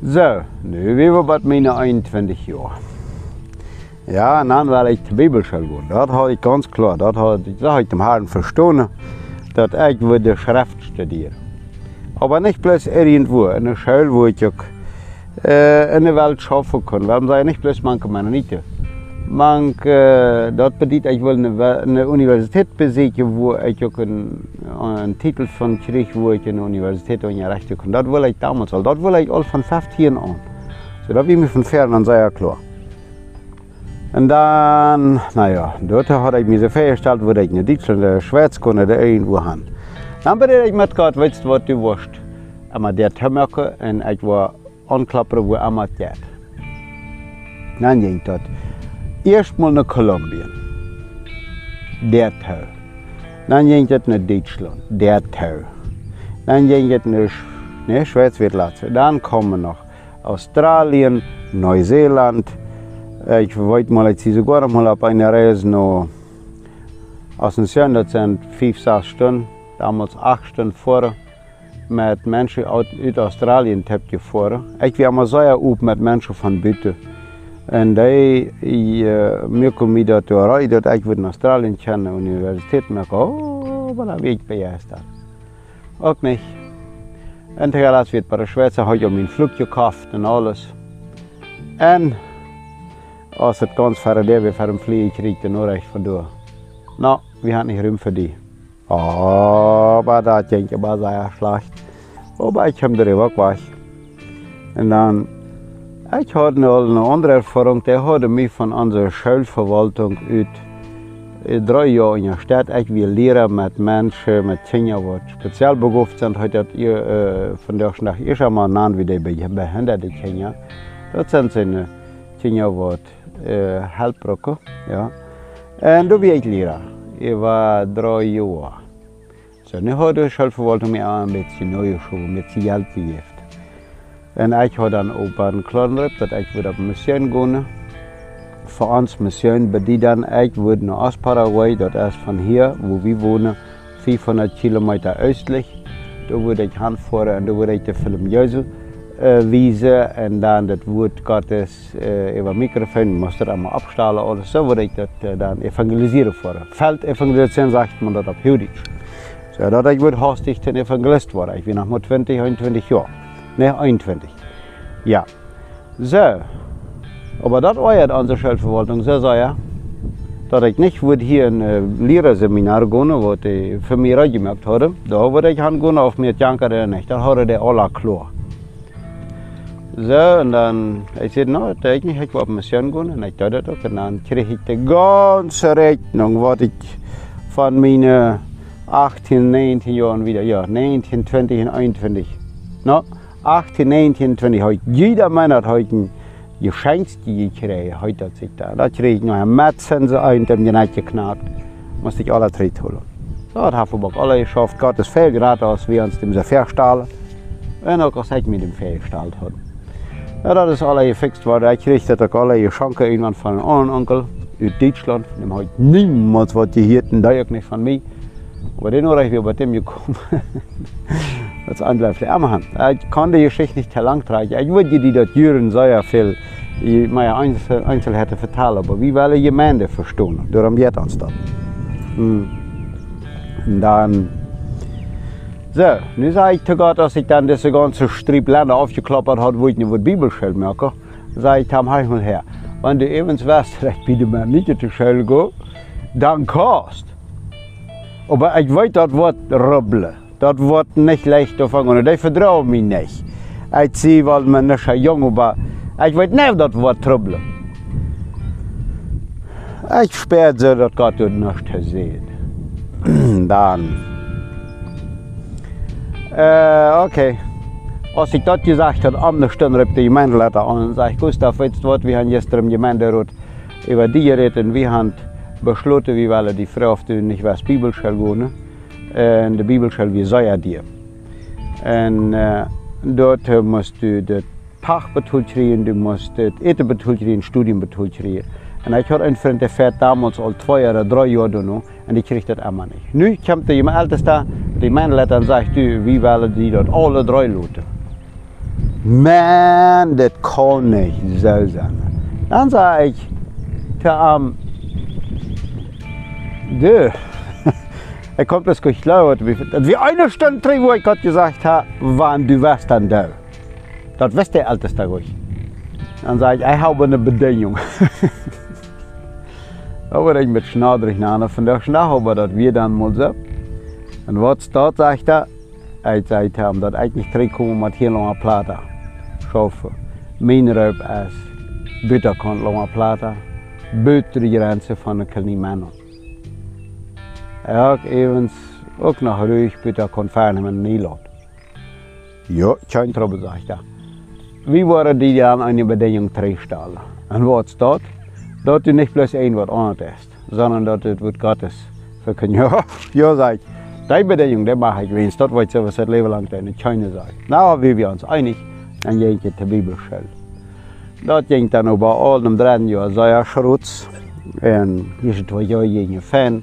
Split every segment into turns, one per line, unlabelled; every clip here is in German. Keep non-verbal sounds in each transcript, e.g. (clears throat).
So, nu wir bei meine 21 Jahre. Ja, und dann war ich zur Bibelschule gehen. Das hatte ich ganz klar, das hatte ich, das ich dem Herrn verstanden, dass ich würde Schrift studieren. Aber nicht bloß irgendwo, in einer Schule, wo ich auch äh, in der Welt schaffen kann. Warum sei nicht bloß manche Mennoniten? Man, äh, dort bedient, ich will eine, eine Universität besuchen, wo ich auch einen, einen Titel von kriege, wo ich eine Universität unterrichten kann. Das will ich damals, all. das will ich all von 15 an. So, da bin ich von fern an sehr klar. Und dann, naja, dort hatte ich mich so festgestellt, wo ich in Deutschland, in Schweiz konnte, oder irgendwo haben. Dann bin ich mitgegangen, weißt du, was du warst? Aber der Tömmerke und ich war anklappen, wo immer geht. Dann ging das. Erstmal nach Kolumbien. Der Teil. Dann ging das nach Deutschland. Der Teil. Dann ging das nach ne, Schweiz, wird lassen. Dann kommen noch Australien, Neuseeland. Ich wollte mal jetzt sogar mal auf eine Reise noch aus dem Süden, das sind fünf, sechs Stunden, damals acht Stunden mensen uit, uit Australië heb gefahren. Ik was maar zeer op met mensen van buiten. En die, uh, mir kom mir dat door dat ik in Australië kennen, universiteit, maar ik, oh, maar dan weet ik bij juist dat. Ook niet. En tegelijk werd bij de Schweizer had je mijn vlug gekauft en alles. En als het ganz verder weer voor een vlieg kreeg, dan nog echt van door. Nou, we hadden niet ruim voor die. Aber da denke ich, war sehr schlecht. Aber ich habe darüber gemacht. Und dann, ich hatte eine andere Erfahrung, der hatte mich von unserer Schulverwaltung ut drei Jahre in der Stadt. Ich will Lehrer mit Menschen, mit Kindern, die speziell begabt sind. Heute hat ihr äh, von der nach ich einmal genannt, wie die behinderte Kinder. Das sind seine Kinder, die äh, Halbbrücke. Ja. Und da bin ich Lehrer. Ich war drei Jahre. Så nu har du självförvaltning med en bisschen neue Schule, mit Hjälp gegeben. Und ich habe dann auch einen klaren Ripp, dass ich wieder auf Mission gehen. Für uns Mission bedient dann, ich würde nach aus Paraguay, das ist von hier, wo wir wohnen, 500 Kilometer östlich. Da würde ich hinfahren und da würde ich den Film Jesu äh, wiesen und dann das Wort Gottes äh, über Mikrofon, musste das einmal abstellen oder so, würde ich das äh, dann evangelisieren fahren. Feldevangelisation sagt man das auf Jüdisch. So, dat ik wordt hastig ten evangelist worden. Ik ben nog maar 20, 21 jaar. Nee, 21. Ja. So. Aber war ja unsere Schulverwaltung so sehr, dass ich nicht würde hier ein äh, Lehrerseminar gehen, was ich für mich gemerkt habe. Da würde ich hingehen auf mir Janker nicht. Da hatte der alle klar. So, und dann, ich sagte, no, da ich nicht, ich will auf Mission gehen. Und ich dachte das Und dann kriege ich die ganze Rechnung, was ich von meinen 18, 19 Jahren wieder, ja, 19, 20 und 21. No, 18, 19, 20, heute, jeder Mann hat heute ein Geschenk gekriegt, heute hat sich da. Da kriege ich noch ein Metzsense ein, dem nicht geknackt. Musste ich alle drei holen. So hat Haferbock alle geschafft, Gott ist viel gerade aus, wie uns dem so verstahlen. Und auch ich mit dem verstahlt hat. Ja, das ist alle gefixt worden. Ich kriegte das alle Geschenke irgendwann von einem anderen Onkel aus Deutschland. Dem habe ich niemals was gehört, und da auch nicht von mir. Aber den war ich wieder bei dem gekommen. (laughs) andere bleibt der Hand. Ich kann die Geschichte nicht lang tragen. Ich würde die das Jüren sehr viel meine Einzel Einzelheiten vertellen, aber wie will die Gemeinde verstehen? Darum geht uns das. Und dann, so, nun sage ich zu Gott, dass ich dann diese ganze Strieb Länder aufgeklappert habe, wo ich nicht die Bibelschule merke, sage ich, tam halt mal her. Wenn du eben weißt, (laughs) dass ich bitte mir nicht zur Schule gehe, dann kannst aber ich weiß, das Wort rubbeln, das wird nicht leicht zu ich vertraue mich nicht. Ich sehe, weil man nicht so jung aber ich weiß nicht, das Wort rubbeln. Ich spüre so, dass Gott das nicht sieht. Dann. Äh, okay. Als ich das gesagt habe, am Stunde rief die Gemeindeleiter an und sagte, Gustav, du was, wir haben gestern im Gemeinderat über die geredet wir haben besloten, wir die Frau auf die nicht was Bibelschule gehen. Und die Bibelschule wie sei dir. Und äh, dort musst du das Tag betult kriegen, du musst das Eten betult kriegen, Studium betult kriegen. Und ich hatte einen Freund, der fährt damals al zwei oder drei Jahre noch und ich krieg das immer nicht. Nu kommt der Älteste, die Männerleiter und sagt, du, wie wollen die dort alle drei Leute? man, das kann nicht so sein. Dann sage ich zu ihm, du, er kommt das nicht klar, wie eine Stunde drin, wo ich Gott gesagt habe, wann du warst dann da. Das weiß der Älteste ruhig. Dann sage ich, ich habe eine Bedingung. (laughs) Aber ich mit Schnadrig nach von der Schnach, aber das wir dann mal so. Und was dort sagt er, ich sagt ihm, dass ich nicht zurückkomme mit hier lange Platte. Schaffen. Mein Raub ist, bitte kann lange Platte, buiten die Grenze von den kleinen Hat evens ook nog ruhig bitte kon fahren met Nederland. Ja, kein Trouble, sagt er. Wie waren die dann eine Bedingung terechtstellen? Und was dort? Dort du nicht bloß ein Wort anders ist, sondern dort das Wort Gottes verkündet. (laughs) Ja, ja, sag ich. Die Bedingung, die ich, wenn es dort wird, was das Leben lang in China sagt. Na, wie wir uns einig, ich in die Bibel stellen. Dort ging dann über allem dran, ja, sehr Schrutz. Und hier sind zwei Jahre gegen Fan.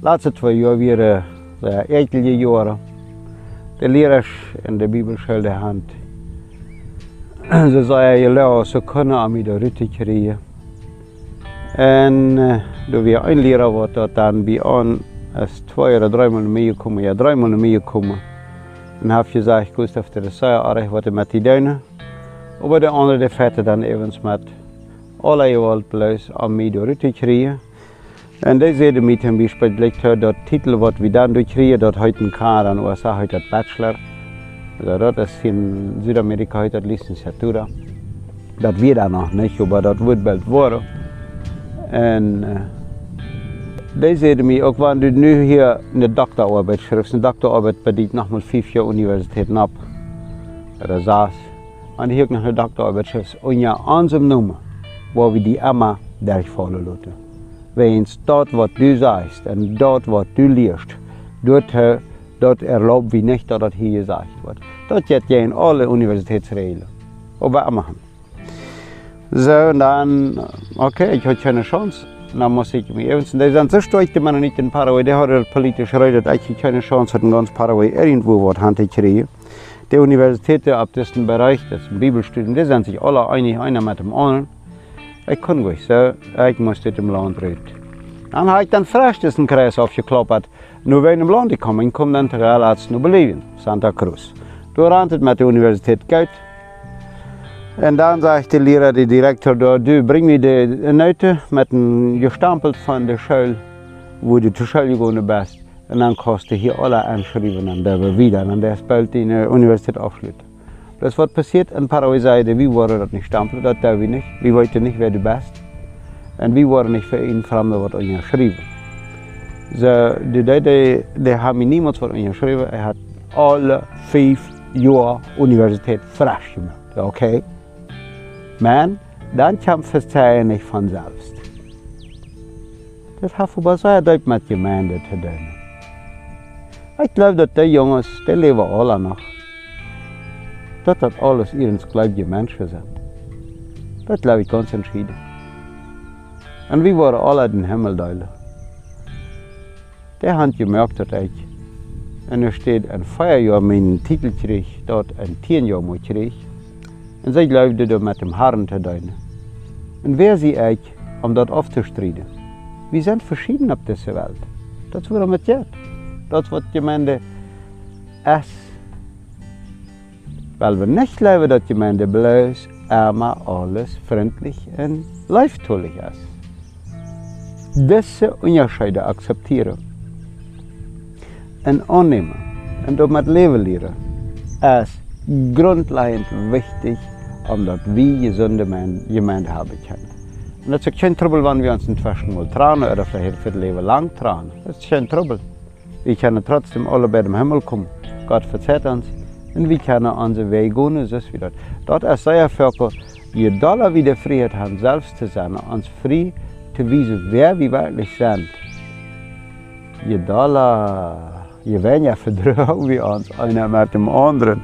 Laatste twee jaar weer uh, enkele jaren. De leraars in de Bibelschule de hand. (clears throat) Ze zei je leraar, ze kunnen aan mij de rutte krijgen. En uh, toen we een leraar wordt, dat dan bij ons als twee of drie maanden meegekomen, ja drie maanden meegekomen. En heb je gezegd, Gustav, dat is zeer erg wat met die duinen. Maar de andere de vetten dan evens met alle je plus aan mij de rutte krijgen. En deze zeden met hem bespreekt dat titel wat we dan durchkriegen, dat heute ein K in den USA heute ein Bachelor. Also dat in Südamerika heute Licenciatura. Dat wir da noch nicht, aber dat wird bald worden. En uh, die zeiden mij ook, wanneer du nu hier een dokterarbeit schrijft, een dokterarbeit bedient nog maar vijf jaar universiteit op. Dat saß. Wanneer hier nog een dokterarbeit schrijft, en ja, aanzem noemen, waar we die Emma durchfallen laten. Wens dat wat du sagst en dat wat du leerst, dort, dort erlaubt wie nicht, dass das hier gesagt wird. Das geht ja in alle Universitätsregeln. Aber immer. So, und dann, okay, ich hatte keine Chance. Dann muss ich mich eben, die sind so stolz, die man nicht in Paraguay, der hat politisch redet, ich keine Chance, hat in ganz Paraguay irgendwo was hinzukriegen. Die Universitäten ab diesem Bereich, das Bibelstudium, die sind sich alle einig, einer mit dem anderen. Ich kon nicht so, ich musste dem Land reden. Dann habe ich dann frisch diesen Kreis aufgekloppt. Nur wenn im Land gekommen, ich komme dann terwijl als nu Santa Cruz. Du rannte mit der Universität Geld. Und dann sagte der Lehrer, der Direktor, du bring mir die Note mit dem gestampelt von der Schule, wo du zur Schule gegangen bist. Dann kannst du hier alle anschreiben und der wieder. Und der ist bald die Universität aufschließen. Das was passiert in Paraguay zeiden, wie worden dat niet stampelen, dat doen we niet. We weten niet wer du bist. En wie worden niet voor een vreemde wat je geschreven. Ze, die, die, die, hebben niemand wat je geschreven. Hij had alle vijf jaar universiteit frisch gemaakt. Oké? Okay? Maar dan kwam Verzeihen niet vanzelf. Dat heeft aber sehr deutlich mit Gemeinde zu tun. Ich glaube, dass die Jungs, die leben alle noch. Dat dat alles ihrens gleiche Menschen sind. Das glaube ich ganz entschieden. Und wir waren alle den Himmel teilen. Der hat gemerkt, dass ich, und er steht ein Feierjahr meinen Titel krieg, dort ein Tienjahr mal krieg. Und sie glaubte da mit dem Herrn zu teilen. Und wer sie ich, um dort aufzustreiten? Wir sind verschieden auf dieser Welt. Das wird mit jetzt. Das wird die Gemeinde es weil wir nicht leben, dass die Gemeinde bloß einmal alles freundlich und leiftollig ist. Diese Unterschiede akzeptieren und annehmen und damit leben lernen, ist grundlegend wichtig, omdat wir gesunde Gemeinde haben können. Und das ist kein Trouble, wenn wir uns inzwischen mal trauen oder vielleicht für das Leben lang trauen. Das ist kein Trouble. Wir können trotzdem alle bei dem Himmel kommen. Gott verzeiht uns. Und wir können unseren Weg gehen, so wieder. Dort ist sehr Völker, je doller wir die Freiheit haben, selbst zu sein, uns frei zu wissen, wer wir wirklich sind. Je doller, je weniger vertrauen wir uns einer mit dem anderen.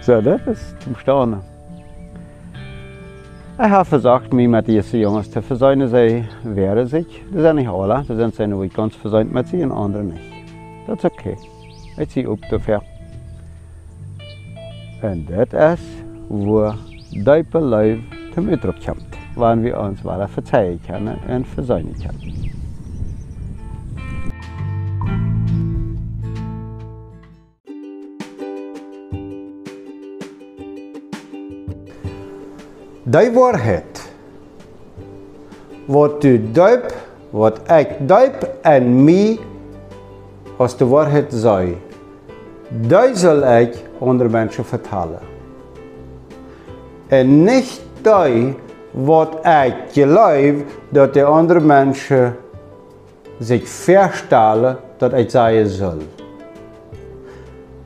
So, das ist zum Staunen. Ich habe versucht, mich mit diesen Jungs zu versöhnen. Sie wehren sich. Das sind nicht alle. Das sind sie ganz versöhnt mit sie und andere nicht. Das ist okay. Ich ziehe auf dafür. En dat is diepe Leib zum Ausdruck kommt, wann wir uns weiter verzeihen können und versöhnen können. Die Wahrheit, wat du duip, wat ik duip en mij als de waarheid zei, die zal ik onder mensen vertellen. En niet die wat ik geloof dat de andere mensen zich verstellen dat ik zeggen zal.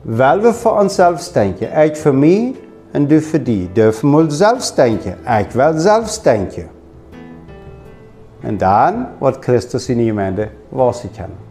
Wel we voor onszelf denken, ik voor mij en du voor die, dürfen we zelf denken, ik wil zelf denken. En dan wordt Christus in die wassen können.